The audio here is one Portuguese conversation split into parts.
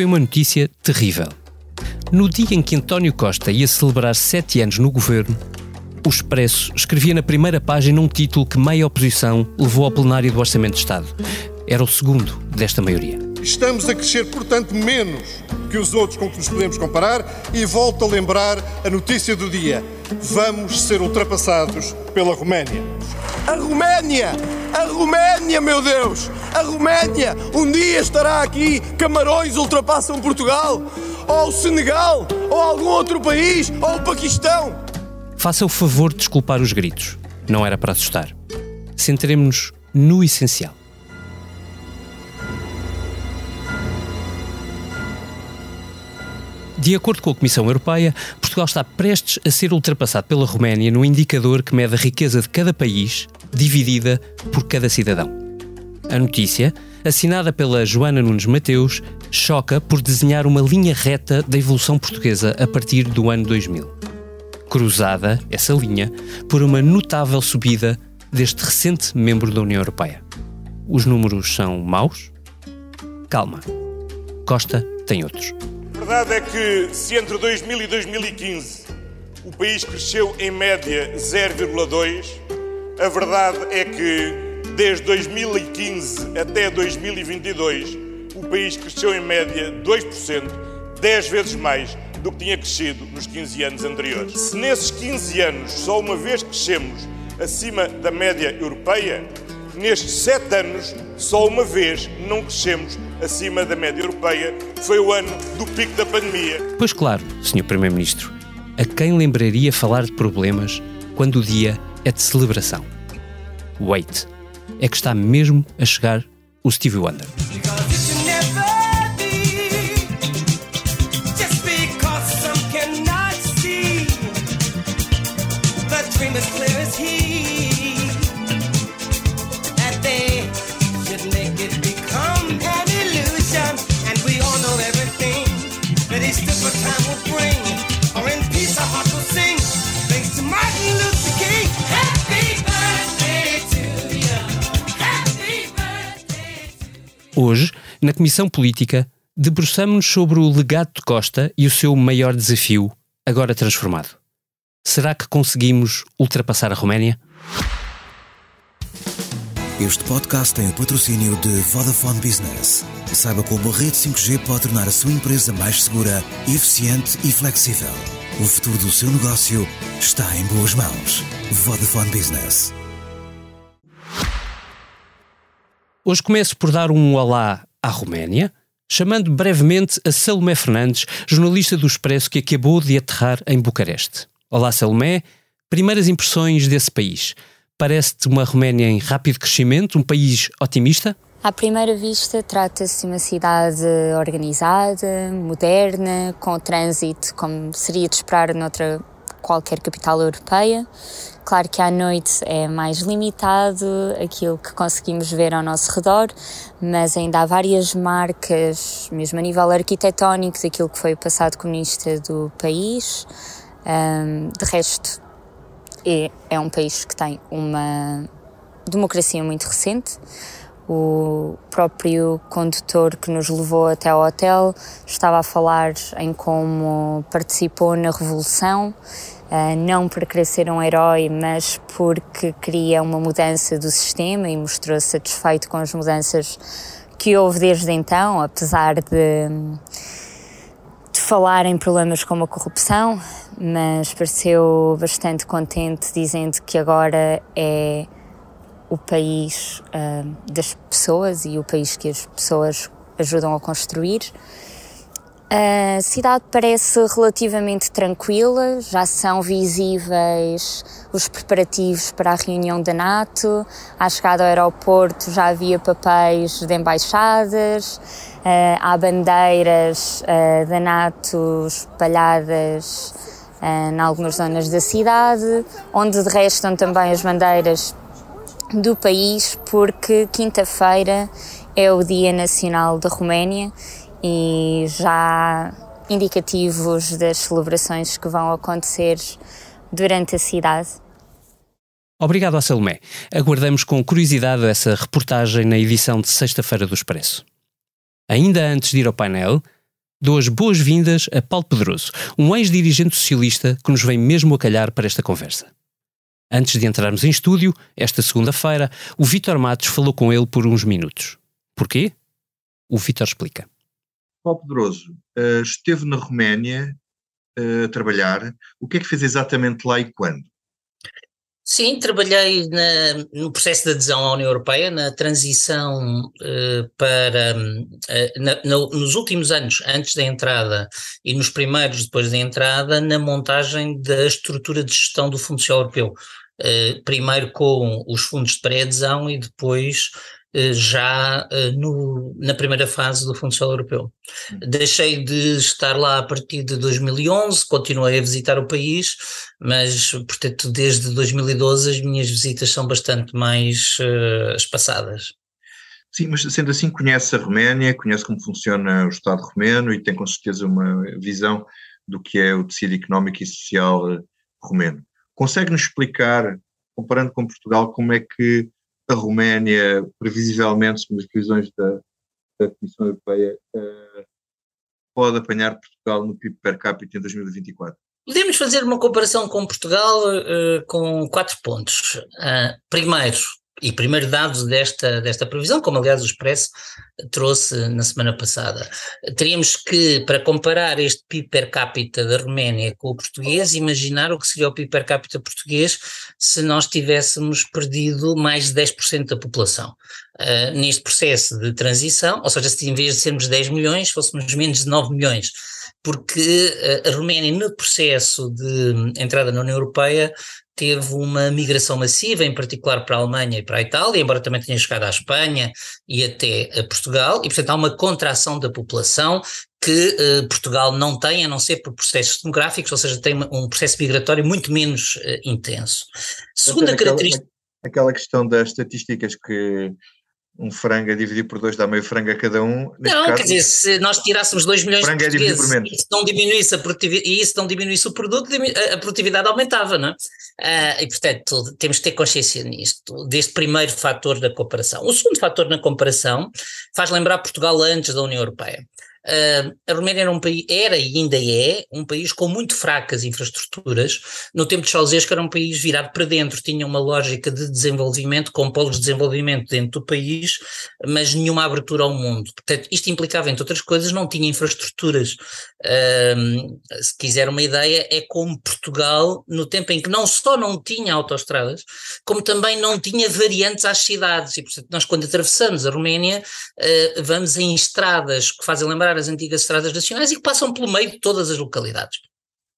Foi uma notícia terrível. No dia em que António Costa ia celebrar sete anos no governo, o Expresso escrevia na primeira página um título que meia oposição levou ao plenário do Orçamento de Estado. Era o segundo desta maioria. Estamos a crescer, portanto, menos que os outros com que nos podemos comparar e volto a lembrar a notícia do dia. Vamos ser ultrapassados pela Roménia. A Roménia! A Roménia, meu Deus! A Roménia! Um dia estará aqui, Camarões ultrapassam Portugal, ou o Senegal, ou algum outro país, ou o Paquistão. Faça o favor de desculpar os gritos. Não era para assustar. Centremos-nos no essencial. De acordo com a Comissão Europeia, Portugal está prestes a ser ultrapassado pela Roménia no indicador que mede a riqueza de cada país, dividida por cada cidadão. A notícia, assinada pela Joana Nunes Mateus, choca por desenhar uma linha reta da evolução portuguesa a partir do ano 2000. Cruzada, essa linha, por uma notável subida deste recente membro da União Europeia. Os números são maus? Calma. Costa tem outros. Verdade é que se entre 2000 e 2015 o país cresceu em média 0,2, a verdade é que desde 2015 até 2022 o país cresceu em média 2%, 10 vezes mais do que tinha crescido nos 15 anos anteriores. Se nesses 15 anos só uma vez crescemos acima da média europeia, nestes 7 anos só uma vez não crescemos acima da média europeia, foi o ano do pico da pandemia. Pois claro, Sr. Primeiro-Ministro, a quem lembraria falar de problemas quando o dia é de celebração? Wait, é que está mesmo a chegar o Stevie Wonder. Hoje, na Comissão Política, debruçamos-nos sobre o legado de Costa e o seu maior desafio, agora transformado. Será que conseguimos ultrapassar a Roménia? Este podcast tem o patrocínio de Vodafone Business. Saiba como a rede 5G pode tornar a sua empresa mais segura, eficiente e flexível. O futuro do seu negócio está em boas mãos. Vodafone Business. Hoje começo por dar um olá à Roménia, chamando brevemente a Salomé Fernandes, jornalista do Expresso que acabou de aterrar em Bucareste. Olá, Salomé. Primeiras impressões desse país. Parece-te uma Roménia em rápido crescimento, um país otimista? À primeira vista, trata-se de uma cidade organizada, moderna, com trânsito como seria de esperar noutra qualquer capital europeia. Claro que à noite é mais limitado aquilo que conseguimos ver ao nosso redor, mas ainda há várias marcas, mesmo a nível arquitetónico, daquilo que foi o passado comunista do país. Um, de resto, é, é um país que tem uma democracia muito recente. O próprio condutor que nos levou até ao hotel estava a falar em como participou na Revolução, não por querer ser um herói, mas porque queria uma mudança do sistema e mostrou-se satisfeito com as mudanças que houve desde então, apesar de, de falar em problemas como a corrupção, mas pareceu bastante contente, dizendo que agora é o país uh, das pessoas e o país que as pessoas ajudam a construir. A cidade parece relativamente tranquila, já são visíveis os preparativos para a reunião da NATO. À chegada ao aeroporto já havia papéis de embaixadas, uh, há bandeiras uh, da NATO espalhadas uh, em algumas zonas da cidade, onde de resto estão também as bandeiras do país, porque quinta-feira é o Dia Nacional da Roménia e já indicativos das celebrações que vão acontecer durante a cidade. Obrigado a Salomé. Aguardamos com curiosidade essa reportagem na edição de sexta-feira do Expresso. Ainda antes de ir ao painel, dou as boas-vindas a Paulo Pedroso, um ex-dirigente socialista que nos vem mesmo a calhar para esta conversa. Antes de entrarmos em estúdio, esta segunda-feira, o Vítor Matos falou com ele por uns minutos. Porquê? O Vítor explica. Paulo Pedroso uh, esteve na Roménia uh, a trabalhar. O que é que fez exatamente lá e quando? Sim, trabalhei na, no processo de adesão à União Europeia, na transição uh, para. Na, no, nos últimos anos, antes da entrada e nos primeiros depois da entrada, na montagem da estrutura de gestão do Fundo Social Europeu. Primeiro com os fundos de pré-adesão e depois já eh, no, na primeira fase do Fundo Social Europeu. Deixei de estar lá a partir de 2011, continuei a visitar o país, mas, portanto, desde 2012 as minhas visitas são bastante mais uh, espaçadas. Sim, mas sendo assim, conhece a Roménia, conhece como funciona o Estado romeno e tem com certeza uma visão do que é o tecido económico e social romeno. Consegue-nos explicar, comparando com Portugal, como é que a Roménia, previsivelmente, segundo as previsões da, da Comissão Europeia, uh, pode apanhar Portugal no PIB per capita em 2024? Podemos fazer uma comparação com Portugal uh, com quatro pontos. Uh, primeiro, e primeiro dados desta, desta previsão, como aliás o Expresso trouxe na semana passada. Teríamos que, para comparar este PIB per capita da Roménia com o português, imaginar o que seria o PIB per capita português se nós tivéssemos perdido mais de 10% da população. Uh, neste processo de transição, ou seja, se em vez de sermos 10 milhões, fôssemos menos de 9 milhões porque a Roménia, no processo de entrada na União Europeia, teve uma migração massiva, em particular para a Alemanha e para a Itália, embora também tenha chegado à Espanha e até a Portugal, e portanto há uma contração da população que eh, Portugal não tem, a não ser por processos demográficos, ou seja, tem um processo migratório muito menos eh, intenso. Segunda característica. Aquela questão das estatísticas que um frango a dividir por dois dá meio frango a cada um. Não, caso, quer dizer, se nós tirássemos 2 milhões de é portugueses é e isso não diminuísse, a produtividade, e isso não diminuísse o produto, a produtividade aumentava, não é? Uh, e, portanto, temos que ter consciência nisto, deste primeiro fator da comparação. O segundo fator na comparação faz lembrar Portugal antes da União Europeia. Uh, a Roménia era um era e ainda é, um país com muito fracas infraestruturas. No tempo de Ceausescu era um país virado para dentro, tinha uma lógica de desenvolvimento, com polos de desenvolvimento dentro do país, mas nenhuma abertura ao mundo. Portanto, isto implicava, entre outras coisas, não tinha infraestruturas. Uh, se quiser uma ideia, é como Portugal, no tempo em que não só não tinha autoestradas, como também não tinha variantes às cidades. E, portanto, nós quando atravessamos a Roménia, uh, vamos em estradas que fazem lembrar as antigas estradas nacionais e que passam pelo meio de todas as localidades.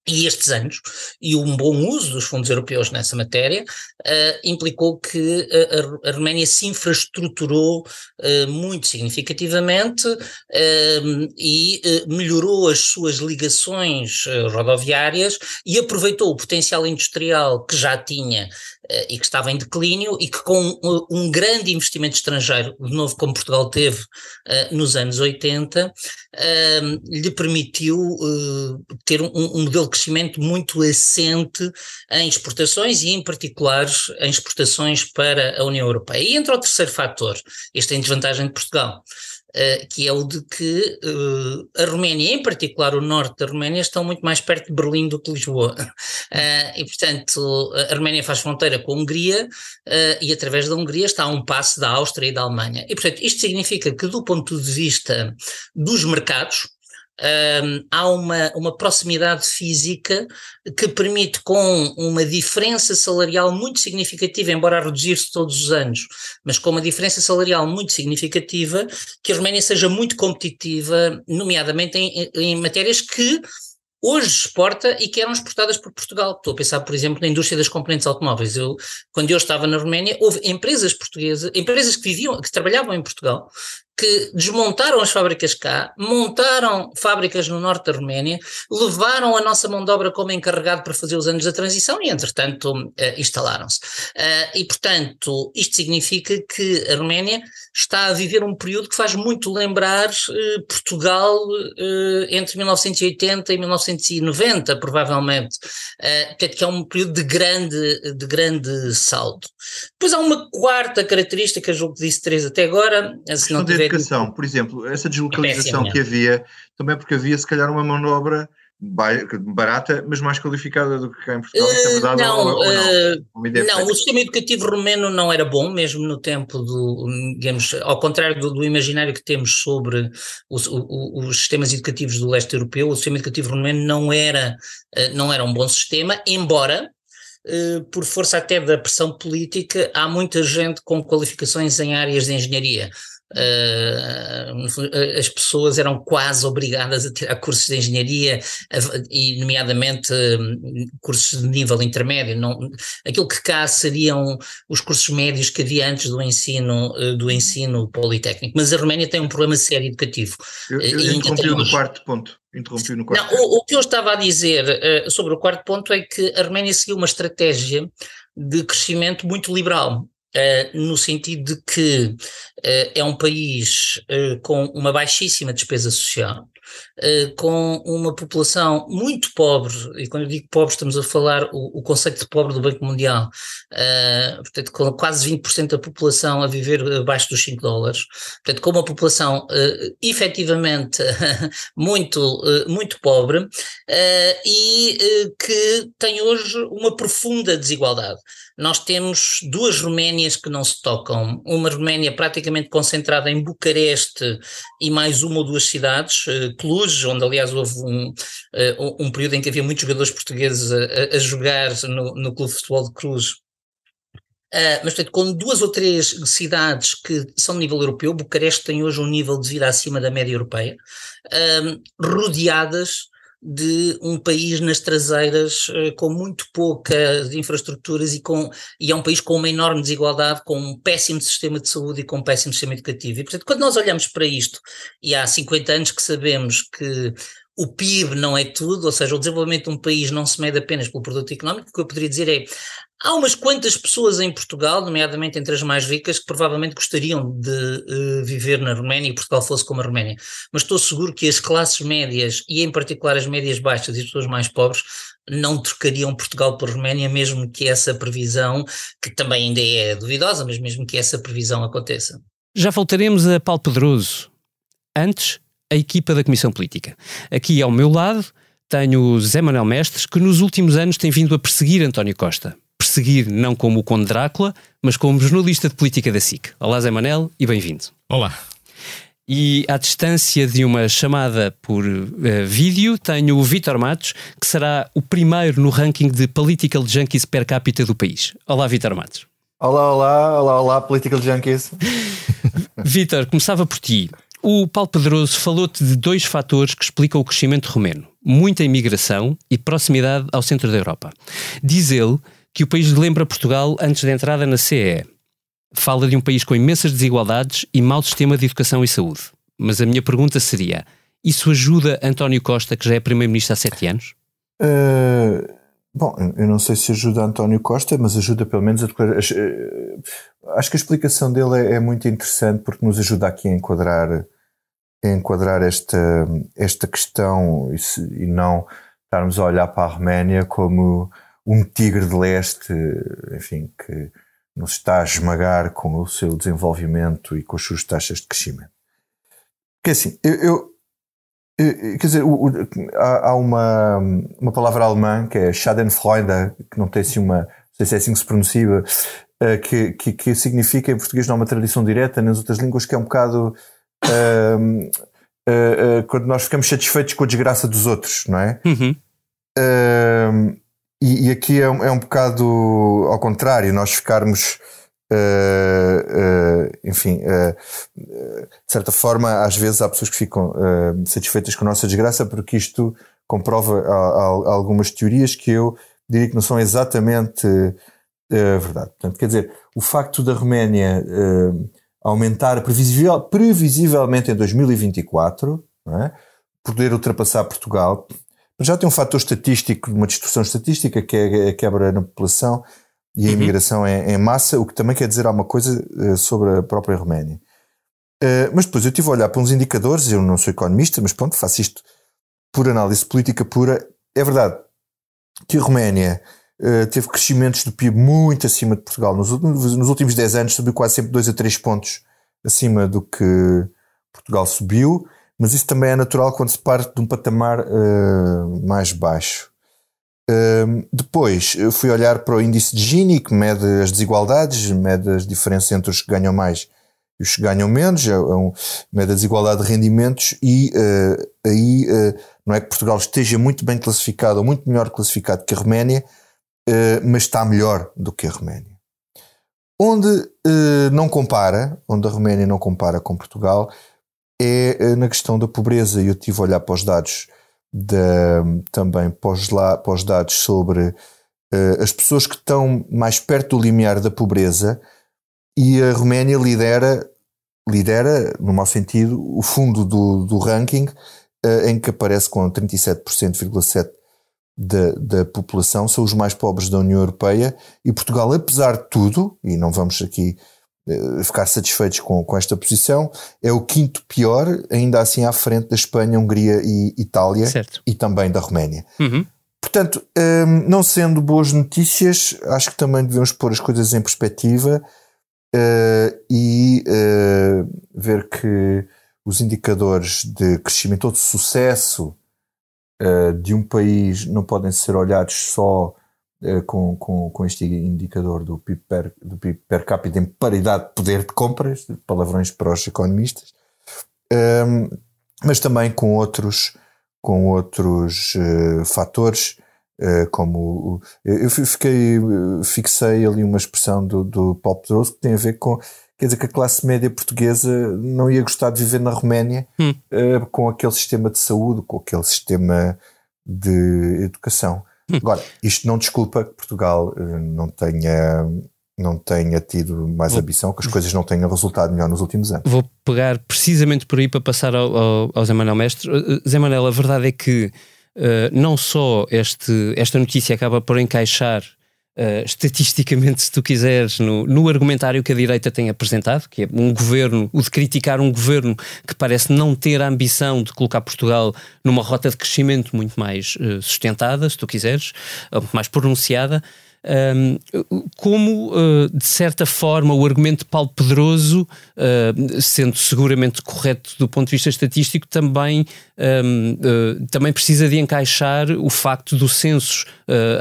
E estes anos, e um bom uso dos fundos europeus nessa matéria, uh, implicou que a, a, Roménia se infraestruturou uh, muito significativamente uh, e melhorou as suas ligações rodoviárias e aproveitou o potencial industrial que já tinha e que estava em declínio e que com um grande investimento estrangeiro, de novo como Portugal teve nos anos 80, lhe permitiu ter um, modelo crescimento muito assente em exportações e, em particular, em exportações para a União Europeia. E entra o terceiro fator, esta é a desvantagem de Portugal. Uh, que é o de que uh, a Roménia, em particular o norte da Roménia, estão muito mais perto de Berlim do que Lisboa. Uh, e, portanto, a Roménia faz fronteira com a Hungria e, através da Hungria, está a um passo da Áustria e da Alemanha. E, portanto, isto significa que, do ponto de vista dos mercados, um, há uma, uma proximidade física que permite, com uma diferença salarial muito significativa, embora a reduzir-se todos os anos, mas com uma diferença salarial muito significativa, que a Roménia seja muito competitiva, nomeadamente em, em matérias que hoje exporta e que eram exportadas por Portugal. Estou a pensar, por exemplo, na indústria das componentes automóveis. Eu, quando eu estava na Roménia, houve empresas portuguesas, empresas que viviam, que trabalhavam em Portugal, que desmontaram as fábricas cá, montaram fábricas no norte da Roménia, levaram a nossa mão de obra como encarregado para fazer os anos da transição e, entretanto, uh, instalaram-se. Uh, e, portanto, isto significa que a Roménia está a viver um período que faz muito lembrar uh, Portugal entre 1980 e 1990, provavelmente. portanto, que é um período de grande, de grande salto. Depois há uma quarta característica, julgo que disse três até agora, se não tiver educação, por exemplo, essa deslocalização é que havia, também porque havia se calhar uma mão de obra barata, mas mais qualificada do que cá em Portugal, uh, é verdade não, ou, ou não? Uh, não, o sistema educativo romeno não era bom, mesmo no tempo do, digamos, ao contrário do, do imaginário que temos sobre os, o, os sistemas educativos do leste europeu, o sistema educativo romeno não era, uh, não era um bom sistema, embora por força até da pressão política, há muita gente com qualificações em áreas de engenharia. Uh, as pessoas eram quase obrigadas a tirar cursos de engenharia, e nomeadamente um, cursos de nível intermédio. Não, aquilo que cá seriam os cursos médios que havia antes do ensino, uh, do ensino politécnico. Mas a Roménia tem um problema sério educativo. Eu, eu interrompi no quarto ponto. Interrompi no quarto não, o, o, que eu estava a dizer uh, sobre o quarto ponto é que a Roménia seguiu uma estratégia de crescimento muito liberal. Uh, no sentido de que uh, é um país uh, com uma baixíssima despesa social, com uma população muito pobre, e quando eu digo pobre estamos a falar o, o conceito de pobre do Banco Mundial, portanto com quase 20% da população a viver abaixo dos 5 dólares, portanto com uma população efetivamente muito, muito pobre e que tem hoje uma profunda desigualdade nós temos duas Roménias que não se tocam. Uma Roménia praticamente concentrada em Bucareste e mais uma ou duas cidades, uh, Cluj, onde aliás houve um, uh, um período em que havia muitos jogadores portugueses a, a jogar no, no Clube de Futebol de Cruz. Uh, mas, portanto, com duas ou três cidades que são de nível europeu, Bucareste tem hoje um nível de vida acima da média europeia, rodeadas de um país nas traseiras uh, com muito poucas infraestruturas e, com, e é um país com uma enorme desigualdade, com um péssimo sistema de saúde e com um péssimo sistema educativo. E, portanto, quando nós olhamos para isto, e há 50 anos que sabemos que o PIB não é tudo, ou seja, o desenvolvimento de um país não se mede apenas pelo produto económico, o que eu poderia dizer é Há umas quantas pessoas em Portugal, nomeadamente entre as mais ricas, que provavelmente gostariam de uh, viver na Roménia e Portugal fosse como a Roménia. Mas estou seguro que as classes médias, e em particular as médias baixas e as pessoas mais pobres, não trocariam Portugal por Roménia, mesmo que essa previsão, que também ainda é duvidosa, mas mesmo que essa previsão aconteça. Já voltaremos a Paulo Pedroso. Antes, a equipa da Comissão Política. Aqui ao meu lado tenho Zé Manuel Mestres, que nos últimos anos tem vindo a perseguir António Costa perseguir não como o Conde Drácula, mas como jornalista de política da SIC. Olá, Zé Manel, e bem-vindo. Olá. E à distância de uma chamada por uh, vídeo, tenho o Vítor Matos, que será o primeiro no ranking de Political Junkies per capita do país. Olá, Vítor Matos. Olá, olá, olá, olá, Political Junkies. Vítor, começava por ti. O Paulo Pedroso falou-te de dois fatores que explicam o crescimento romeno: muita imigração e proximidade ao centro da Europa. Diz ele que o país lembra Portugal antes da entrada na CE. Fala de um país com imensas desigualdades e mau sistema de educação e saúde. Mas a minha pergunta seria: isso ajuda António Costa, que já é Primeiro-Ministro há sete anos? Uh, bom, eu não sei se ajuda António Costa, mas ajuda pelo menos a declarar. Eh, acho que a explicação dele é, é, muito interessante porque nos ajuda aqui a enquadrar, a enquadrar esta, esta questão e, se, e não estarmos a olhar para a Arménia como um tigre de leste, enfim, que nos está a esmagar com o seu desenvolvimento e com as suas taxas de crescimento. Que assim, eu, eu, eu quer dizer, o, o, há, há, uma, uma palavra alemã que é Schadenfreude, que não tem assim uma, não sei se é assim que se pronuncia, uh, que, que, que, significa em português não é uma tradição direta, nas outras línguas que é um bocado uh, uh, quando nós ficamos satisfeitos com a desgraça dos outros, não é? Uhum. E, e aqui é, é, um bocado ao contrário, nós ficarmos, uh, uh, enfim, uh, de certa forma, às vezes há pessoas que ficam satisfeitas com a nossa desgraça porque isto comprova a, a, a algumas teorias que eu diria que não são exatamente verdade. Portanto, quer dizer, o facto da Roménia aumentar previsivel, previsivelmente em 2024, é? poder ultrapassar Portugal. Já tem um fator estatístico, uma distorção estatística, que é a quebra na população e a uhum. imigração em, em, massa, o que também quer dizer alguma coisa uh, sobre a própria Roménia. Uh, mas depois eu estive a olhar para uns indicadores, eu não sou economista, mas pronto, faço isto por análise política pura. É verdade que a Roménia uh, teve crescimentos do PIB muito acima de Portugal. Nos, nos últimos 10 anos subiu quase sempre 2 a 3 pontos acima do que Portugal subiu, mas isso também é natural quando se parte de um patamar uh, mais baixo. Uh, depois fui olhar para o índice de Gini, que mede as desigualdades, mede as diferenças entre os que ganham mais e os que ganham menos, é um, mede a desigualdade de rendimentos, e uh, aí não é que Portugal esteja muito bem classificado ou muito melhor classificado que a Roménia, mas está melhor do que a Roménia. Onde não compara, onde a Roménia não compara com Portugal, é uh, na questão da pobreza. Eu tive a olhar para os dados da, também para os, lá, para os dados sobre uh, as pessoas que estão mais perto do limiar da pobreza e a Roménia lidera, lidera no mau sentido, o fundo do, do ranking em que aparece com 37,7% da, da população são os mais pobres da União Europeia e Portugal, apesar de tudo, e não vamos aqui uh, ficar satisfeitos com, com esta posição, é o quinto pior, ainda assim à frente da Espanha, Hungria e Itália certo. e também da Roménia. Uhum. Portanto, ehm, não sendo boas notícias, acho que também devemos pôr as coisas em perspectiva uh, e uh, ver que os indicadores de crescimento ou de sucesso uh, de um país não podem ser olhados só com, com, com este indicador do PIB, per, do PIB per capita em paridade de poder de compras, palavrões para os economistas, um, ehm, mas também com outros, com outros uh, fatores, como eu fiquei, fixei ali uma expressão do, do Paulo Pedroso que tem a ver com quer dizer que a classe média portuguesa não ia gostar de viver na Roménia hum. uh, com aquele sistema de saúde, com aquele sistema de educação. Agora, isto não desculpa que Portugal uh, não tenha não tenha tido mais Vou... ambição, que as coisas não tenham resultado melhor nos últimos anos. Vou pegar precisamente por aí para passar ao, ao, ao Zé Manuel Mestre. Uh, Zé Manuel, a verdade é que não só este, esta notícia acaba por encaixar Uh, estatisticamente, se tu quiseres, no, no, argumentário que a direita tem apresentado, que é um governo, o de criticar um governo que parece não ter a ambição de colocar Portugal numa rota de crescimento muito mais uh, sustentada, se tu quiseres, muito mais pronunciada, um, como, uh, de certa forma, o argumento de Paulo Pedroso, uh, sendo seguramente correto do ponto de vista estatístico, também, um, uh, também precisa de encaixar o facto do censo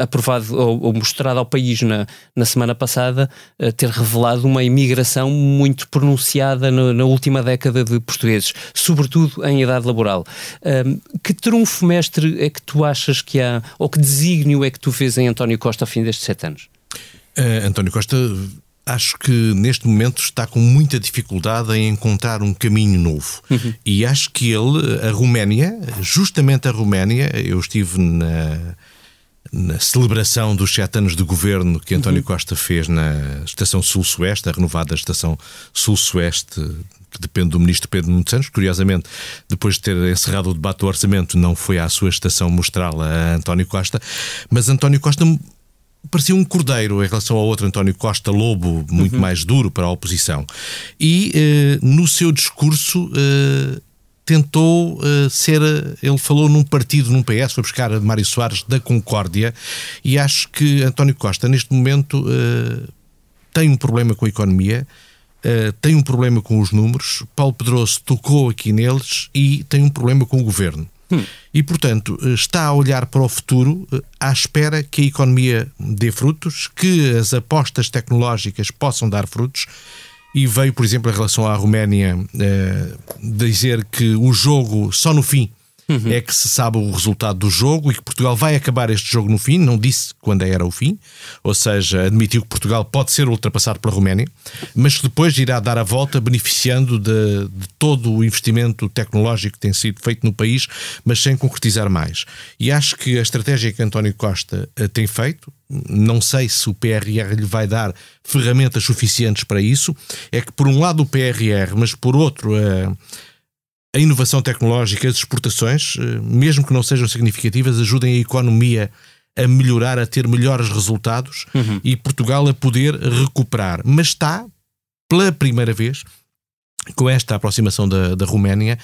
aprovado ou, ou, mostrado ao país na, na semana passada ter revelado uma imigração muito pronunciada no, na última década de portugueses, sobretudo em idade laboral. Um, que trunfo mestre é que tu achas que há, ou que desígnio é que tu vês em António Costa ao fim destes sete anos? Uh, António Costa, acho que neste momento está com muita dificuldade em encontrar um caminho novo. Uhum. E acho que ele, a Roménia, justamente a Roménia, eu estive na, na celebração dos sete anos de governo que António uhum. Costa fez na Estação Sul-Sueste, a renovada Estação Sul-Sueste que depende do ministro Pedro Nuno Santos. Curiosamente, depois de ter encerrado o debate do orçamento, não foi à sua estação mostrá-la a António Costa, mas António Costa parecia um cordeiro em relação ao outro António Costa Lobo, muito uhum. mais duro para a oposição. E eh, no seu discurso eh, tentou eh, ser. Ele falou num partido, num PS, foi buscar Mário Soares da Concórdia, e acho que António Costa, neste momento, tem um problema com a economia. Uh, tem um problema com os números, Paulo Pedroso tocou aqui neles e tem um problema com o governo. Hum. E, portanto, está a olhar para o futuro eh, à espera que a economia dê frutos, que as apostas tecnológicas possam dar frutos. E veio, por exemplo, em relação à Roménia, eh, dizer que o jogo só no fim uhum. é que se sabe o resultado do jogo e que Portugal vai acabar este jogo no fim, não disse quando era o fim, ou seja, admitiu que Portugal pode ser ultrapassado pela Roménia, mas que depois irá dar a volta beneficiando de, de todo o investimento tecnológico que tem sido feito no país, mas sem concretizar mais. E acho que a estratégia que António Costa uh, tem feito, não sei se o PRR lhe vai dar ferramentas suficientes para isso, é que por um lado o PRR, mas por outro uh, a inovação tecnológica, as exportações, eh, mesmo que não sejam significativas, ajudem a economia a melhorar, a ter melhores resultados uhum. e Portugal a poder recuperar. Mas está, pela primeira vez, com esta aproximação da, da Roménia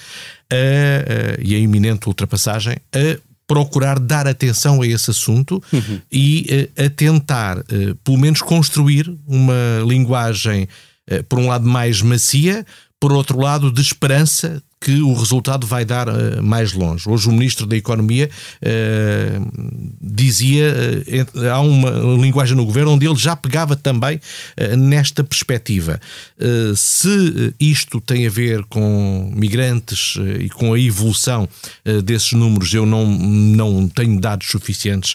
a, a, e a iminente ultrapassagem, a procurar dar atenção a esse assunto uhum. e a, a tentar, eh, pelo menos, construir uma linguagem, eh, por um lado, mais macia, por outro lado, de esperança que o resultado vai dar uh, mais longe. Hoje o Ministro da Economia uh, dizia, uh, há uma linguagem no Governo onde ele já pegava também nesta perspectiva. se isto tem a ver com migrantes e com a evolução desses números, eu não, não tenho dados suficientes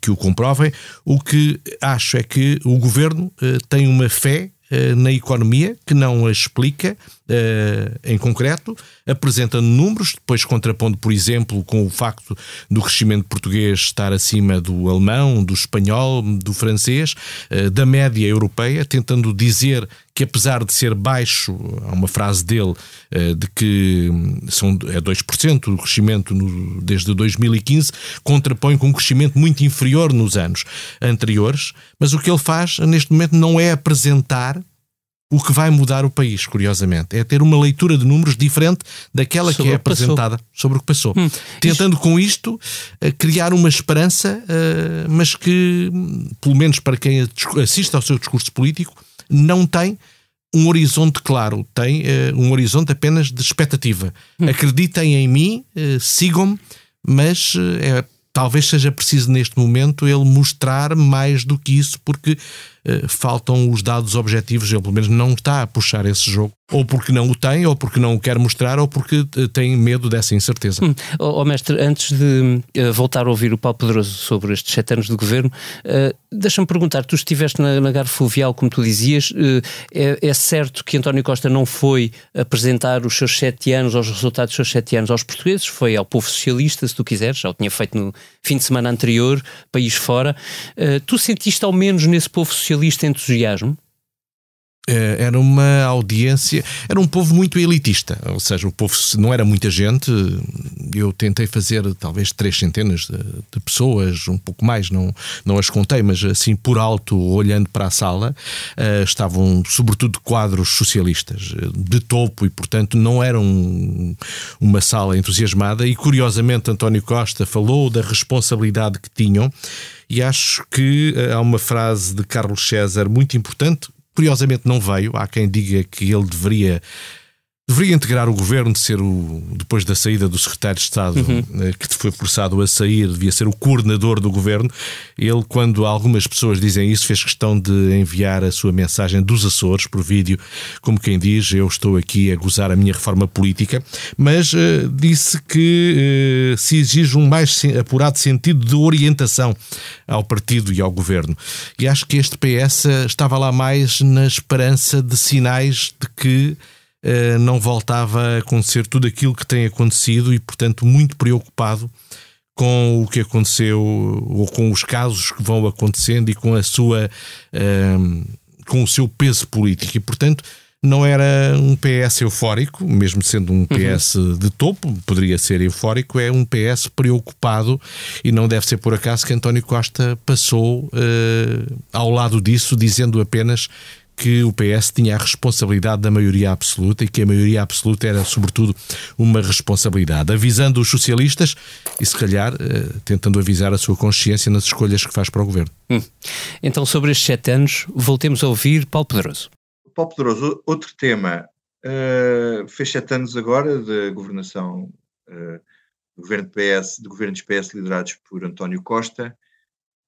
que o comprovem. O que acho é que o Governo tem uma fé na economia que não a explica uh, em concreto, apresentando números, depois contrapondo, por exemplo, com o facto do crescimento português estar acima do alemão, do espanhol, do francês, uh, da média europeia, tentando dizer que apesar de ser baixo, há uma frase dele uh, de que são, é 2% o crescimento no, desde 2015, contrapõe com um crescimento muito inferior nos anos anteriores, mas o que ele faz neste momento não é apresentar o que vai mudar o país, curiosamente. É ter uma leitura de números diferente daquela sobre que é apresentada passou. sobre o que passou. Hum, Tentando com isto eh, criar uma esperança, eh, mas que, pelo menos para quem assiste ao seu discurso político, não tem um horizonte claro, tem uh, um horizonte apenas de expectativa. Hum. Acreditem em mim, uh, sigam-me, mas uh, é, talvez seja preciso neste momento ele mostrar mais do que isso, porque faltam os dados objetivos. Ele, pelo menos, não está a puxar esse jogo ou porque não o tem, ou porque não o quer mostrar, ou porque eh, tem medo dessa incerteza. Hum. Oh, oh, mestre, antes de uh, voltar a ouvir o Paulo Pedroso sobre estes sete anos de governo, uh, deixa-me perguntar: tu estiveste na, na Garra Fluvial, como tu dizias, uh, é, é, certo que António Costa não foi apresentar os seus sete anos, os resultados dos seus sete anos aos portugueses, foi ao povo socialista, se tu quiseres, já o tinha feito no fim de semana anterior, país fora. tu sentiste ao menos nesse povo socialista entusiasmo? Eh, era uma audiência, era um povo muito elitista, ou seja, o povo não era muita gente. Eu tentei fazer talvez três centenas de, de, pessoas, um pouco mais, não, não as contei, mas assim por alto, olhando para a sala, uh, estavam sobretudo quadros socialistas de topo e, portanto, não era um, uma sala entusiasmada. E curiosamente, António Costa falou da responsabilidade que tinham. E acho que há uma frase de Carlos César muito importante, Curiosamente não veio. Há quem diga que ele deveria deveria integrar o governo de ser o depois da saída do secretário de Estado uhum. Eh, que foi forçado a sair devia ser o coordenador do governo. Ele quando algumas pessoas dizem isso fez questão de enviar a sua mensagem dos Açores por vídeo como quem diz eu estou aqui a gozar a minha reforma política. Mas uh, disse que uh, se exige um mais apurado sentido de orientação ao partido e ao governo. E acho que este PS estava lá mais na esperança de sinais de que não voltava a acontecer tudo aquilo que tem acontecido e, portanto, muito preocupado com o que aconteceu ou com os casos que vão acontecendo e com a sua uh, com o seu peso político e portanto não era um PS eufórico, mesmo sendo um PS uhum. de topo, poderia ser eufórico, é um PS preocupado e não deve ser por acaso que António Costa passou uh, ao lado disso, dizendo apenas que o PS tinha a responsabilidade da maioria absoluta e que a maioria absoluta era, sobretudo, uma responsabilidade, avisando os socialistas e, se calhar, eh, tentando avisar a sua consciência nas escolhas que faz para o governo. Hum. Então, sobre estes sete anos, voltemos a ouvir Paulo Pedroso. Paulo Pedroso, outro tema. Uh, fez sete anos agora de governação uh, do governo, PS, de governos PS liderados por António Costa.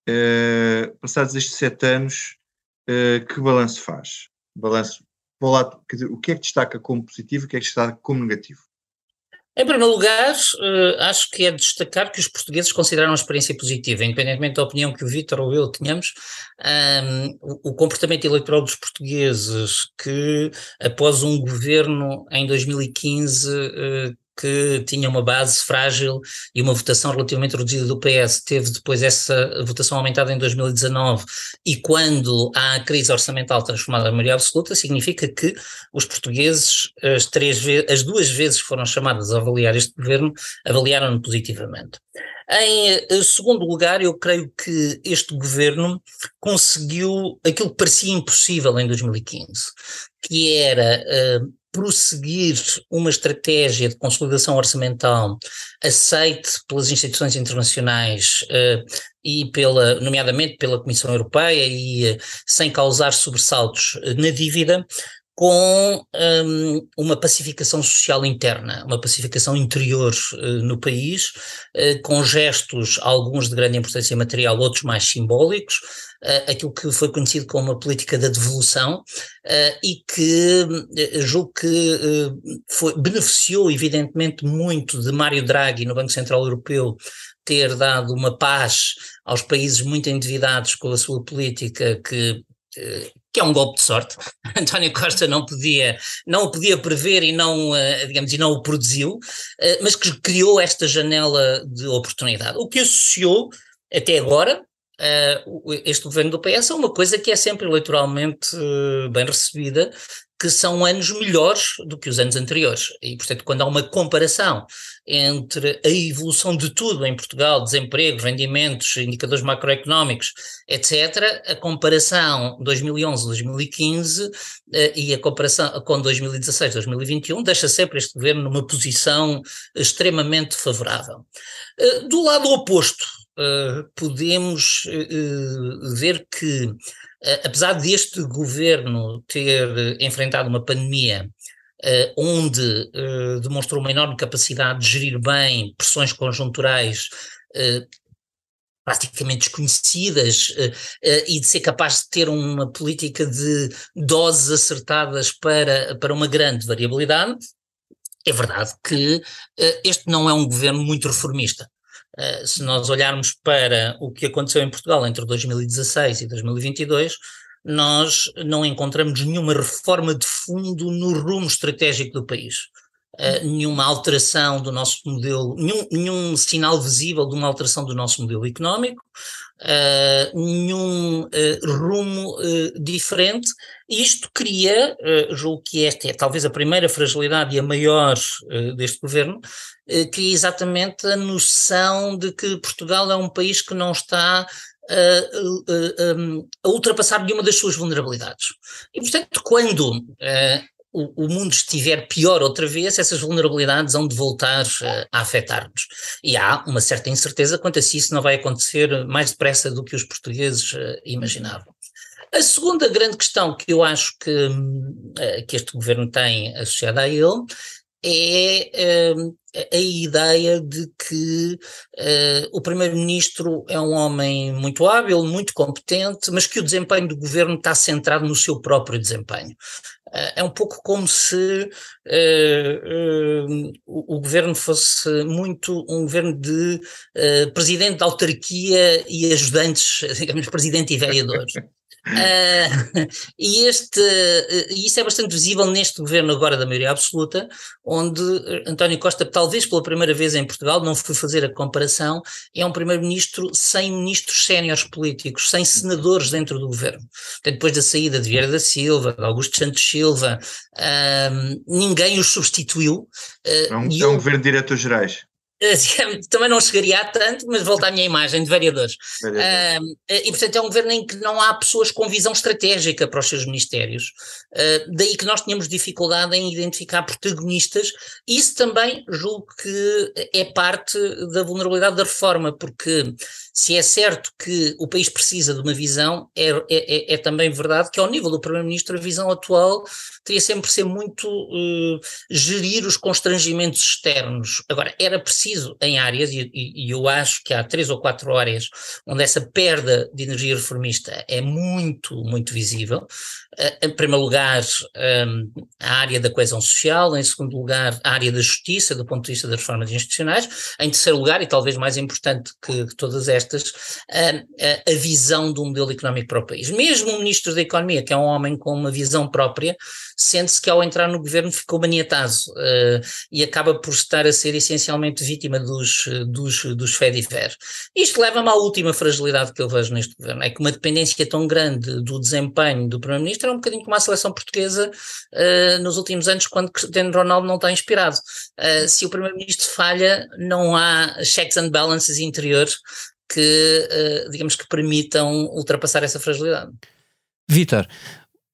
Uh, passados estes sete anos, uh, que balanço faz? Balanço, lado, dizer, o que é que destaca como positivo e o que é que destaca como negativo? Em primeiro lugar, uh, acho que é de destacar que os portugueses consideraram a experiência positiva, independentemente da opinião que o Vítor ou eu tenhamos, um, o, o, comportamento eleitoral dos portugueses que, após um governo em 2015 uh, que tinha uma base frágil e uma votação relativamente reduzida do PS, teve depois essa votação aumentada em 2019, e quando há a crise orçamental transformada em maioria absoluta, significa que os portugueses, as, três as duas vezes que foram chamadas a avaliar este governo, avaliaram-no positivamente. Em eh, segundo lugar, eu creio que este governo conseguiu aquilo que parecia impossível em 2015, que era uh, prosseguir uma estratégia de consolidação orçamental aceite pelas instituições internacionais uh, e pela, nomeadamente pela Comissão Europeia e uh, sem causar sobressaltos na dívida, com um, uma pacificação social interna, uma pacificação interior uh, no país, uh, com gestos, alguns de grande importância material, outros mais simbólicos, uh, aquilo que foi conhecido como uma política da devolução e que julgo que foi, beneficiou evidentemente muito de Mário Draghi no Banco Central Europeu ter dado uma paz aos países muito endividados com a sua política que que é um golpe de sorte. António Costa não podia, não o podia prever e não, eh, digamos, e não o produziu, eh, mas que criou esta janela de oportunidade. O que associou até agora este governo do PS a uma coisa que é sempre eleitoralmente eh, bem recebida, que são anos melhores do que os anos anteriores. E, portanto, quando há uma comparação entre a evolução de tudo em Portugal, desemprego, rendimentos, indicadores macroeconómicos, etc., a comparação 2011-2015 eh, e a comparação com 2016-2021 deixa sempre este governo numa posição extremamente favorável. Do lado oposto, eh, podemos ver que Uh, apesar deste governo ter enfrentado uma pandemia uh, onde uh, demonstrou uma enorme capacidade de gerir bem pressões conjunturais praticamente desconhecidas e de ser capaz de ter uma política de doses acertadas para, para uma grande variabilidade, é verdade que este não é um governo muito reformista. Uh, se nós olharmos para o que aconteceu em Portugal entre 2016 e 2022, nós não encontramos nenhuma reforma de fundo no rumo estratégico do país. Uh, nenhuma alteração do nosso modelo, nenhum, nenhum, sinal visível de uma alteração do nosso modelo económico, uh, nenhum uh, rumo diferente. E isto cria, julgo que esta é talvez a primeira fragilidade e a maior deste governo, cria exatamente a noção de que Portugal é um país que não está a, a ultrapassar nenhuma das suas vulnerabilidades. E, portanto, quando o, mundo estiver pior outra vez, essas vulnerabilidades vão de voltar uh, a afetar-nos. E há uma certa incerteza quanto a se isso não vai acontecer mais depressa do que os portugueses uh, imaginavam. A segunda grande questão que eu acho que, uh, que este governo tem associada a ele é a ideia de que uh, o primeiro-ministro é um homem muito hábil, muito competente, mas que o desempenho do governo está centrado no seu próprio desempenho. Uh, é um pouco como se uh, o, governo fosse muito um governo de presidente da autarquia e ajudantes, digamos, presidente e vereadores. Uh, e este, uh, isso é bastante visível neste governo agora da maioria absoluta, onde António Costa, talvez pela primeira vez em Portugal, não fui fazer a comparação, é um primeiro-ministro sem ministros séniores políticos, sem senadores dentro do governo. Portanto, depois da saída de Vieira da Silva, de Augusto Santos Silva, uh, ninguém os substituiu. é um, é um governo de diretores-gerais. também não chegaria a tanto, mas volta à minha imagem de vereadores. Uh, e, portanto, é um governo em que não há pessoas com visão estratégica para os seus ministérios. Uh, daí que nós tínhamos dificuldade em identificar protagonistas. Isso também julgo que é parte da vulnerabilidade da reforma, porque Se é certo que o país precisa de uma visão, é, é, é, é também verdade que, ao nível do Primeiro-Ministro, a visão atual teria sempre ser muito uh, gerir os constrangimentos externos. Agora, era preciso em áreas, e, e, eu acho que há três ou quatro áreas onde essa perda de energia reformista é muito, muito visível. Uh, em primeiro lugar, um, a área da coesão social, em segundo lugar, a área da justiça, do ponto de vista das reformas institucionais, em terceiro lugar, e talvez mais importante que, todas estas, uh, a visão do modelo económico para o país. Mesmo o Ministro da Economia, que é um homem com uma visão própria, sente-se que ao entrar no governo ficou maniatado uh, e acaba por estar a ser essencialmente vítima dos, dos, dos FEDIVER. Isto leva-me à última fragilidade que eu vejo neste governo, é que uma dependência tão grande do desempenho do Primeiro-Ministro é um bocadinho como a seleção portuguesa uh, nos últimos anos, quando Cristiano Ronaldo não está inspirado. Uh, se o Primeiro-Ministro falha, não há checks and balances interiores que, digamos, que permitam ultrapassar essa fragilidade. Vítor,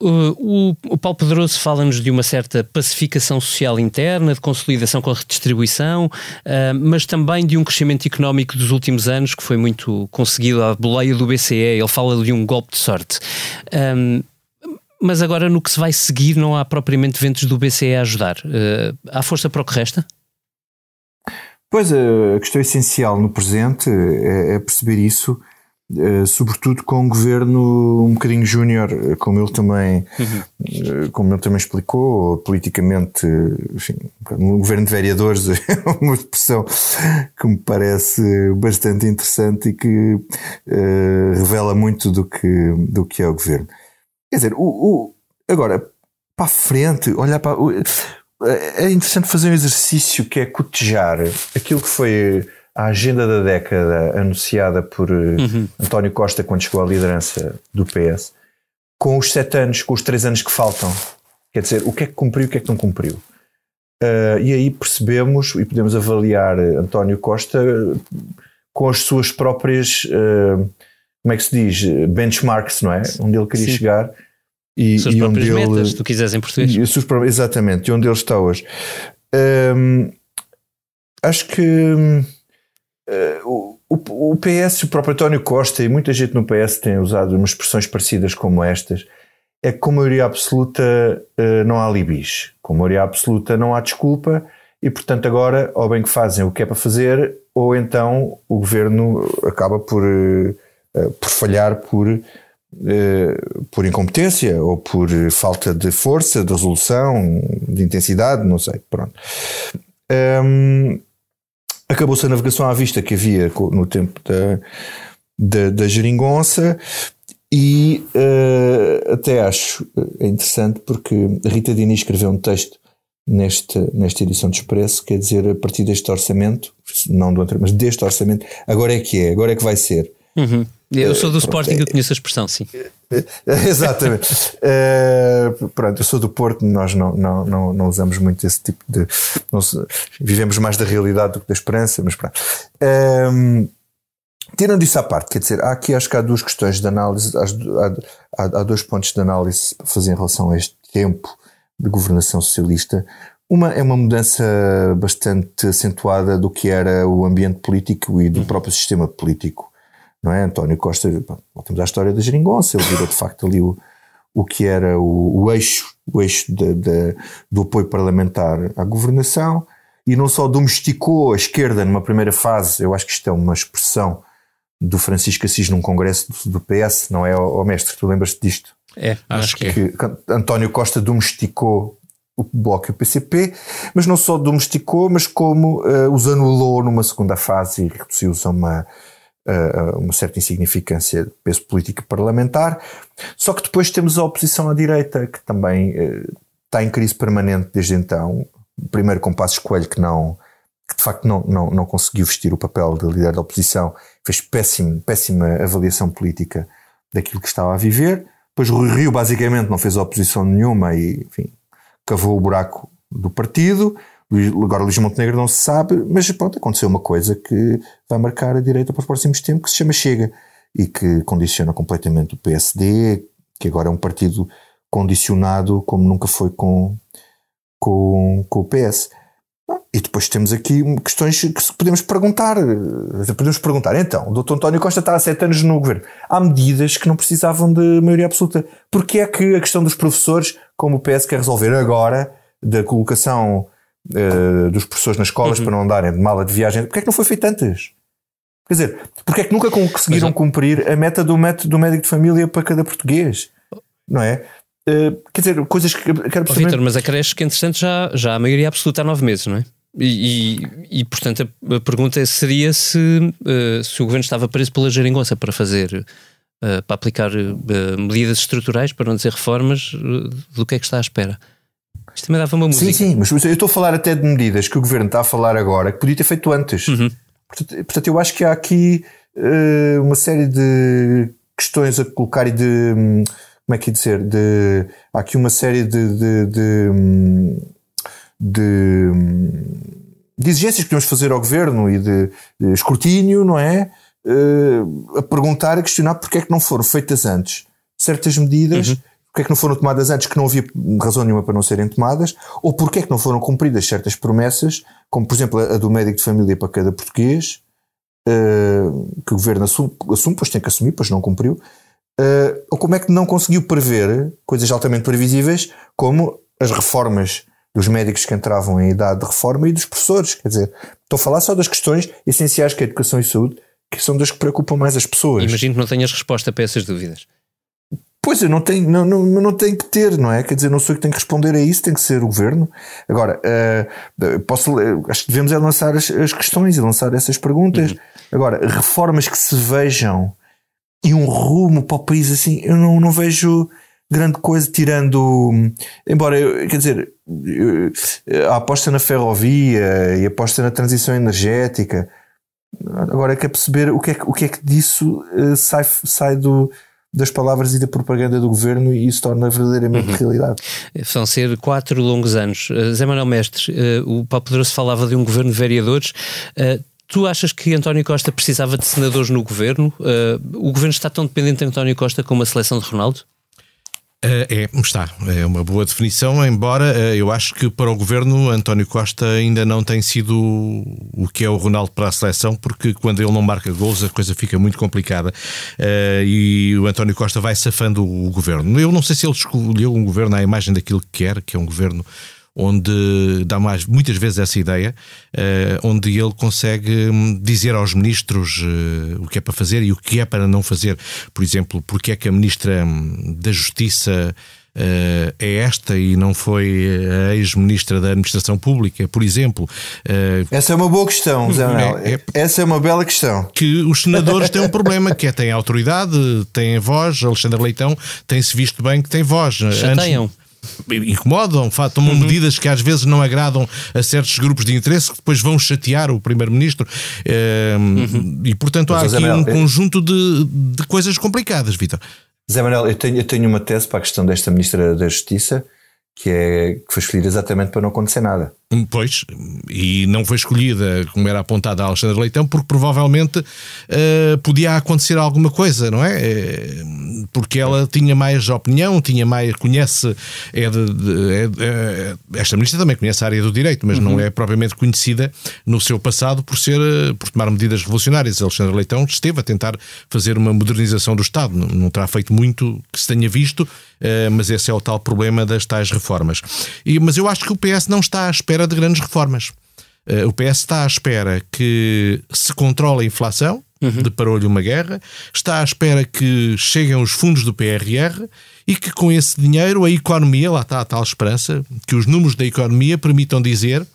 o, o Paulo Pedroso fala-nos de uma certa pacificação social interna, de consolidação com a redistribuição, uh, mas também de um crescimento económico dos últimos anos que foi muito conseguido à boleia do BCE. Ele fala de um golpe de sorte. Um, mas agora, no que se vai seguir, não há propriamente ventos do BCE a ajudar. Uh, há força para o que resta? Pois, a questão essencial no presente é, é perceber isso Uh, sobretudo com um governo um bocadinho júnior, eh, como ele também, uhum. uh, como ele também explicou, politicamente, enfim, um governo de vereadores é uma expressão que me parece bastante interessante e que uh, revela muito do que, do que é o governo. Quer dizer, o, o agora, para a frente, olhar para. O, é interessante fazer um exercício que é cotejar aquilo que foi a agenda da década anunciada por eh, uhum. António Costa quando chegou à liderança do PS, com os sete anos, com os três anos que faltam. Quer dizer, o que é que cumpriu e o que é que não cumpriu. Uh, e aí percebemos e podemos avaliar António Costa com as suas próprias, uh, como é que se diz, benchmarks, não é? Onde ele queria Sim. chegar. E, suas e onde ele, metas, se tu quiseres em português. E, suas, exatamente, e onde ele está hoje. Um, acho que hum, Uh, o, o, PS, o próprio António Costa e muita gente no PS tem usado umas expressões parecidas como estas. É que com maioria absoluta uh, não há libis. Com maioria absoluta não há desculpa e, portanto, agora ou bem que fazem o que é para fazer ou então o governo acaba por, uh, por falhar por, por incompetência ou por falta de força, de resolução, de intensidade, não sei. Pronto. Um, acabou-se a navegação à vista que havia no tempo da, da, da geringonça e uh, até acho eh, interessante porque Rita Dini escreveu um texto neste, nesta edição do Expresso, quer dizer, a partir deste orçamento, não do anterior, mas deste orçamento, agora é que é, agora é que vai ser. Uhum. Eu sou do uh, Sporting, eu conheço a expressão, sim. Exatamente. uh, pronto, eu sou do Porto, nós não, não, não, não usamos muito esse tipo de. Vivemos mais da realidade do que da esperança, mas pronto. Um, ehm, Tirando isso à parte, quer dizer, há aqui acho que há duas questões de análise, há, há, há dois pontos de análise para fazer em relação a este tempo de governação socialista. Uma é uma mudança bastante acentuada do que era o ambiente político e do uhum. próprio sistema político não é? António Costa, voltamos à história da geringonça, ele virou de facto ali o, o que era o, o eixo, o eixo de, de, do apoio parlamentar à governação e não só domesticou a esquerda numa primeira fase, eu acho que isto é uma expressão do Francisco Assis num congresso do, do PS, não é, o mestre, tu lembras-te disto? É, acho, acho que, que é. António Costa domesticou o Bloco e o PCP, mas não só domesticou, mas como uh, os anulou numa segunda fase e reduziu-os a uma uma certa insignificância de peso político parlamentar. Só que depois temos a oposição à direita, que também uh, está em crise permanente desde então. Primeiro com Passos Coelho, que não que de facto não, não, não conseguiu vestir o papel de líder da oposição, fez péssimo, péssima avaliação política daquilo que estava a viver. Depois Rui Rio basicamente não fez oposição nenhuma e, enfim, cavou o buraco do partido. Agora Luís Montenegro não se sabe, mas pronto, aconteceu uma coisa que vai marcar a direita para os próximos tempos, que se chama Chega, e que condiciona completamente o PSD, que agora é um partido condicionado como nunca foi com, com, com o PS. e depois temos aqui questões que podemos perguntar. Podemos perguntar, então, o Dr. António Costa está há sete anos no governo. Há medidas que não precisavam de maioria absoluta. Porquê é que a questão dos professores, como o PS quer resolver agora, da colocação uh, dos professores nas escolas uhum. para não andarem de mala de viagem, porquê é que não foi feito antes? Quer dizer, porquê é que nunca conseguiram Mas, cumprir a meta do método do médico de família para cada português? Não é? Uh, quer dizer, coisas que quero perceber. Vitor, mas a creche que entretanto já, já a maioria absoluta há nove meses, não é? E, e, e, portanto a, a, pergunta seria se, uh, se o governo estava preso pela geringonça para fazer, uh, para aplicar medidas estruturais, para não dizer reformas, do que é que está à espera. Isto também dava uma música. Sim, sim, mas eu estou a falar até de medidas que o governo está a falar agora que podia ter feito antes. Uhum. Portanto, portanto, eu acho que há aqui uma série de questões a colocar e de. Hum, como é que ia dizer? De, há aqui uma série de, de, de hum, de, de exigências que devemos fazer ao governo e de, de escrutínio, não é? Uh, a perguntar, a questionar porque é que não foram feitas antes certas medidas, uhum. Porque é que não foram tomadas antes, que não havia razão nenhuma para não serem tomadas, ou porque é que não foram cumpridas certas promessas, como por exemplo a, do médico de família para cada português, uh, que o governo assume, assume, pois tem que assumir, pois não cumpriu, uh, ou como é que não conseguiu prever coisas altamente previsíveis, como as reformas dos médicos que entravam em idade de reforma e dos professores. Quer dizer, estou a falar só das questões essenciais que é educação e saúde, que são das que preocupam mais as pessoas. Imagino que não tenhas resposta para essas dúvidas. Pois eu não tenho, não, não, não tenho que ter, não é? Quer dizer, não sou eu que tenho que responder a isso, tem que ser o governo. Agora, uh, posso, acho que devemos é lançar as, as questões e lançar essas perguntas. Uhum. Agora, reformas que se vejam e um rumo para o país assim, eu não, não vejo grande coisa, tirando. Embora, quer dizer, a aposta na ferrovia e a aposta na transição energética. Agora é que é perceber o que é que, o que, é que disso sai, sai do, das palavras e da propaganda do governo e isso torna verdadeiramente uhum. realidade. Vão ser quatro longos anos. Uh, Zé Manuel Mestre, uh, o Paulo Pedroso falava de um governo de vereadores. Tu achas que António Costa precisava de senadores no governo? o governo está tão dependente de António Costa como a seleção de Ronaldo? Uh, é, está. É uma boa definição, embora uh, eu acho que para o governo António Costa ainda não tem sido o que é o Ronaldo para a seleção, porque quando ele não marca gols a coisa fica muito complicada uh, e o António Costa vai safando o governo. Eu não sei se ele escolheu um governo à imagem daquilo que quer, que é um governo onde dá mais, muitas vezes essa ideia, uh, onde ele consegue hum, dizer aos ministros uh, o que é para fazer e o que é para não fazer. Por exemplo, porque é que a ministra hum, da Justiça Uh, é esta e não foi a ex-ministra da Administração Pública, por exemplo. Uh, Essa é uma boa questão, Zé Manuel. É, é, Essa é uma bela questão. Que os senadores têm um problema, que é têm autoridade, têm voz. Alexandre Leitão tem-se visto bem que tem voz. Chateiam. Antes, incomodam, tomam uhum. medidas que às vezes não agradam a certos grupos de interesse que depois vão chatear o Primeiro-Ministro. Uhum. E portanto há aqui Manuel, um conjunto de, de coisas complicadas, Vitor. Zé Manuel, eu tenho, eu tenho uma tese para a questão desta Ministra da Justiça que, é, que foi escolhida exatamente para não acontecer nada. Pois, e não foi escolhida, como era apontado a Alexandre Leitão, porque provavelmente uh, podia acontecer alguma coisa, não é? Eh, porque ela tinha mais opinião, tinha mais. conhece. É de, de, é, é, esta ministra também conhece a área do direito, mas uhum. não é propriamente conhecida no seu passado por ser. por tomar medidas revolucionárias. Alexandre Leitão esteve a tentar fazer uma modernização do Estado. Não, não terá feito muito que se tenha visto, uh, mas esse é o tal problema das tais reformas. E, mas eu acho que o PS não está à espera espera de grandes reformas. Uh, o PS está à espera que se controle a inflação, uhum. deparou-lhe uma guerra, está à espera que cheguem os fundos do PRR e que com esse dinheiro a economia, lá está a tal esperança, que os números da economia permitam dizer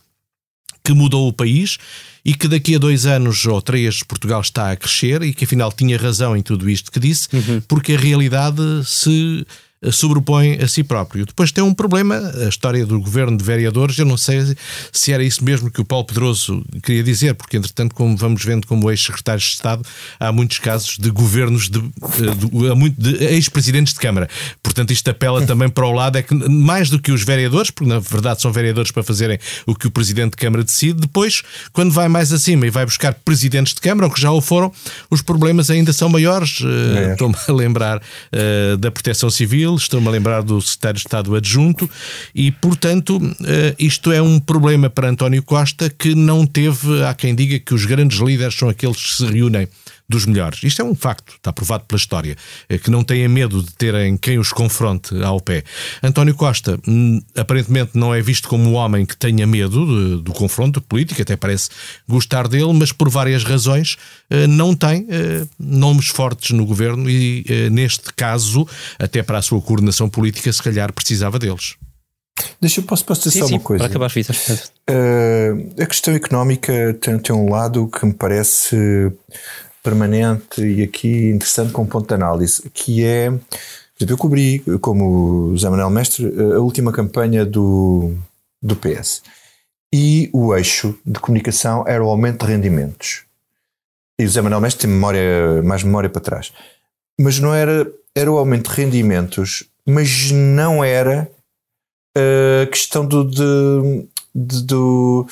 que mudou o país e que daqui a dois anos ou três Portugal está a crescer e que afinal tinha razão em tudo isto que disse, uhum. porque a realidade se sobrepõe a si próprio. Depois tem um problema, a história do governo de vereadores, eu não sei se era isso mesmo que o Paulo Pedroso queria dizer, porque entretanto, como vamos vendo como ex-secretários de Estado, há muitos casos de governos de, de, de ex-presidentes de Câmara. Portanto, isto apela também para o lado, é que mais do que os vereadores, porque na verdade são vereadores para fazerem o que o presidente de Câmara decide, depois, quando vai mais acima e vai buscar presidentes de Câmara, ou que já o foram, os problemas ainda são maiores. Eh, é. Estou-me a lembrar uh, da proteção civil, estou-me a lembrar do secretário de Estado adjunto, e, portanto, isto é um problema para António Costa que não teve, há quem diga que os grandes líderes são aqueles que se reúnem dos melhores. Isto é um facto, está provado pela história, eh, que não têm medo de terem quem os confronte ao pé. António Costa hum, aparentemente não é visto como um homem que tenha medo do confronto político, até parece gostar dele, mas por várias razões eh, não tem eh, nomes fortes no governo e neste caso, até para a sua coordenação política, se calhar precisava deles. Deixa eu posso, posso dizer sim, só sim, uma coisa. Para acabar, uh, a questão económica tem, tem um lado que me parece permanente e aqui interessante com um ponto de análise, que é, por exemplo, eu cobri, como o Zé Manuel Mestre, a última campanha do, do PS. E o eixo de comunicação era o aumento de rendimentos. E o Zé Manuel Mestre tem memória, mais memória para trás. Mas não era, era o aumento de rendimentos, mas não era a questão do, de, de, do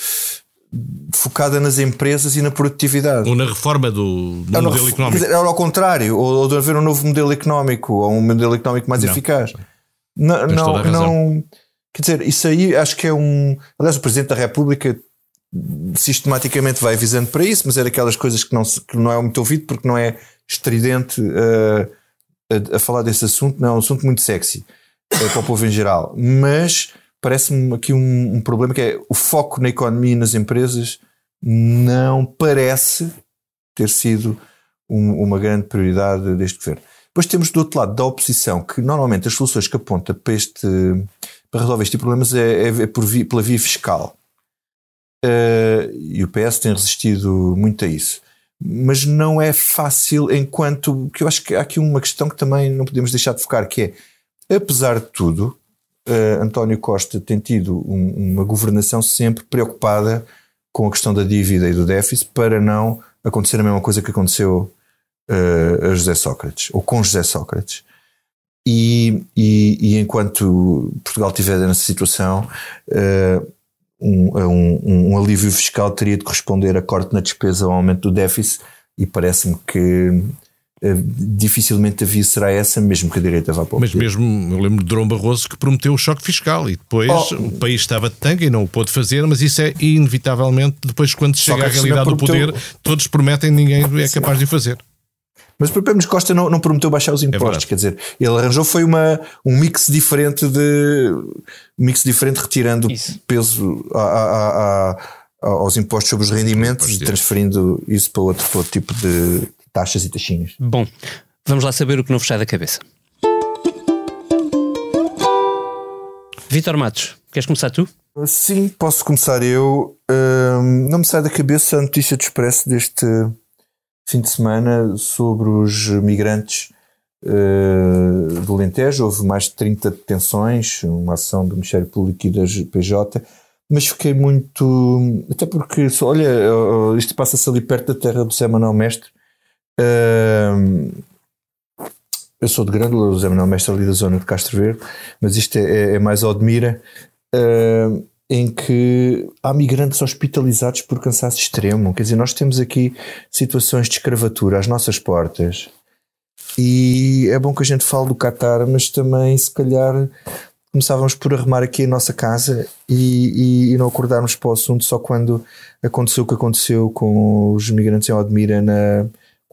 focada nas empresas e na produtividade. Ou na reforma do, do modelo económico. Dizer, era ao contrário, ou, ou de haver um novo modelo económico, ou um modelo económico mais não. eficaz. Não, não, não, quer dizer, isso aí acho que é um. Aliás, o Presidente da República sistematicamente vai avisando para isso, mas é daquelas coisas que não, que não é muito ouvido porque não é estridente uh, a, a, falar desse assunto, não é um assunto muito sexy uh, para o povo em geral. Mas parece-me aqui um, um, problema que é o foco na economia e nas empresas não parece ter sido um, uma grande prioridade deste governo. Depois temos do outro lado da oposição que normalmente as soluções que aponta para, este, para resolver este problema é, é, é por via, pela via fiscal. Uh, e o PS tem resistido muito a isso. Mas não é fácil enquanto que eu acho que há aqui uma questão que também não podemos deixar de focar, que é, apesar de tudo, uh, António Costa tem tido um, uma governação sempre preocupada com a questão da dívida e do déficit para não acontecer a mesma coisa que aconteceu uh, a José Sócrates, ou com José Sócrates. E, e, e enquanto Portugal estiver nessa situação, uh, um, um, um, alívio fiscal teria de corresponder a corte na despesa ao aumento do déficit, e parece-me que dificilmente a via será essa, mesmo que a direita vá para o Mas mesmo, eu lembro de Dom Barroso que prometeu o choque fiscal e depois oh, o país estava de tanga e não o pôde fazer, mas isso é inevitavelmente, depois quando chega à realidade do poder, todos prometem ninguém é capaz de o fazer. Mas o Pedro Costa não, não prometeu baixar os é impostos, é quer dizer, ele arranjou foi uma, um mix diferente de um mix diferente retirando isso. peso a, a, a, aos impostos sobre os rendimentos e transferindo isso para outro, para outro tipo de taxas e taxinhas. Bom, vamos lá saber o que não vos sai da cabeça. Vitor Matos, queres começar tu? Sim, posso começar eu. Um, não me sai da cabeça a notícia do Expresso deste fim de semana sobre os migrantes uh, do Alentejo. Houve mais de 30 detenções, uma ação do Ministério Público e da PJ, mas fiquei muito. Até porque, olha, isto passa-se ali perto da terra do Zé Manuel Mestre eu sou de Grândola, o Zé Manuel Mestre ali da zona de Castro Verde, mas isto é, é, é mais Odmira, uh, em que há migrantes hospitalizados por cansaço extremo. Quer dizer, nós temos aqui situações de escravatura às nossas portas. E é bom que a gente fale do Qatar, mas também, se calhar, começávamos por arrumar aqui a nossa casa e, e, e, não acordarmos para o assunto só quando aconteceu o que aconteceu com os migrantes em Odmira na,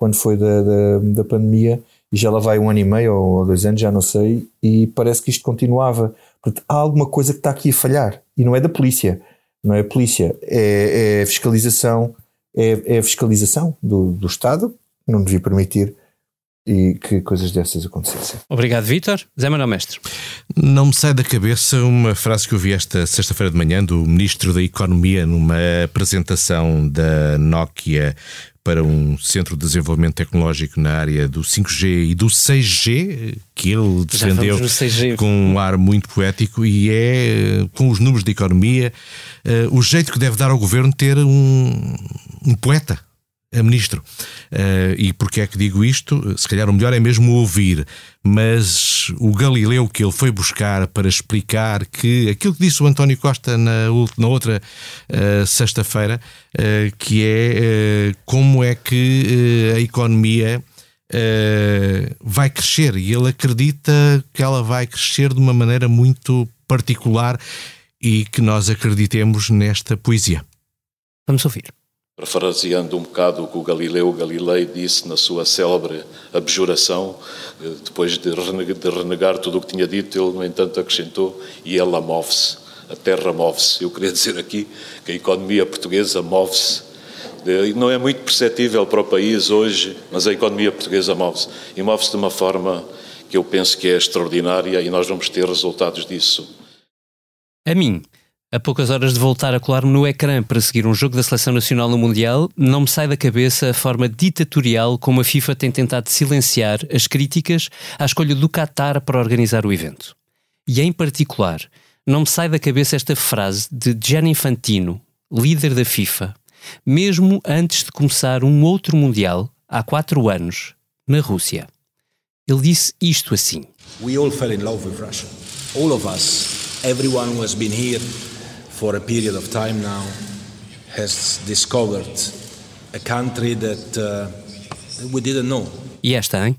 quando foi da, da, da, pandemia, e já lá vai um ano e meio ou dois anos, já não sei, e parece que isto continuava. Portanto, há alguma coisa que está aqui a falhar, e não é da polícia, não é a polícia, é, é a fiscalização, é, é, a fiscalização do, do Estado, não devia permitir e que coisas dessas acontecessem. Obrigado, Vítor. Zé Manuel Mestre. Não me sai da cabeça uma frase que eu vi esta sexta-feira de manhã do Ministro da Economia numa apresentação da Nokia para um centro de desenvolvimento tecnológico na área do 5G e do 6G, que ele defendeu com um ar muito poético, e é, com os números de economia, uh, o jeito que deve dar ao governo ter um, um poeta a ministro. Uh, e porquê é que digo isto? Se calhar o melhor é mesmo ouvir, mas o Galileu que ele foi buscar para explicar que aquilo que disse o António Costa na, na outra uh, sexta-feira, uh, que é como é que a economia vai crescer e ele acredita que ela vai crescer de uma maneira muito particular e que nós acreditemos nesta poesia. Vamos ouvir. Parafraseando um bocado o que o Galileu Galilei disse na sua célebre abjuração, eh, depois de renegar tudo o que tinha dito, ele, no entanto, acrescentou: e ela move-se, a terra move-se. Eu queria dizer aqui que a economia portuguesa move-se. Não é muito perceptível para o país hoje, mas a economia portuguesa move-se. E move-se de uma forma que eu penso que é extraordinária e nós vamos ter resultados disso. A mim, a poucas horas de voltar a colar-me no ecrã para seguir um jogo da Seleção Nacional no Mundial, não me sai da cabeça a forma ditatorial como a FIFA tem tentado silenciar as críticas à escolha do Qatar para organizar o evento. E em particular, não me sai da cabeça esta frase de Gianni Infantino, líder da FIFA, mesmo antes de começar um outro Mundial, há quatro anos, na Rússia. Ele disse isto assim: We all fell in love with Russia. All of us, everyone who has been here for a period of time now, has discovered a country that uh, we didn't know. E esta, hein?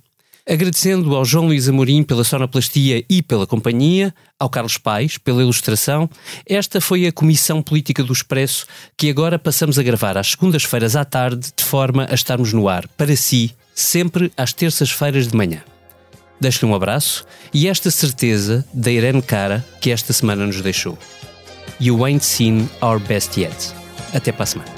Agradecendo ao João Luís Amorim pela sonoplastia e pela companhia, ao Carlos Pais pela ilustração, esta foi a Comissão Política do Expresso que agora passamos a gravar às segundas-feiras à tarde, de forma a estarmos no ar, para si, sempre às terças-feiras de manhã. Deixo-lhe um abraço e esta certeza da Irene Cara que esta semana nos deixou. You Ain't Seen Our Best Yet. Até para a semana.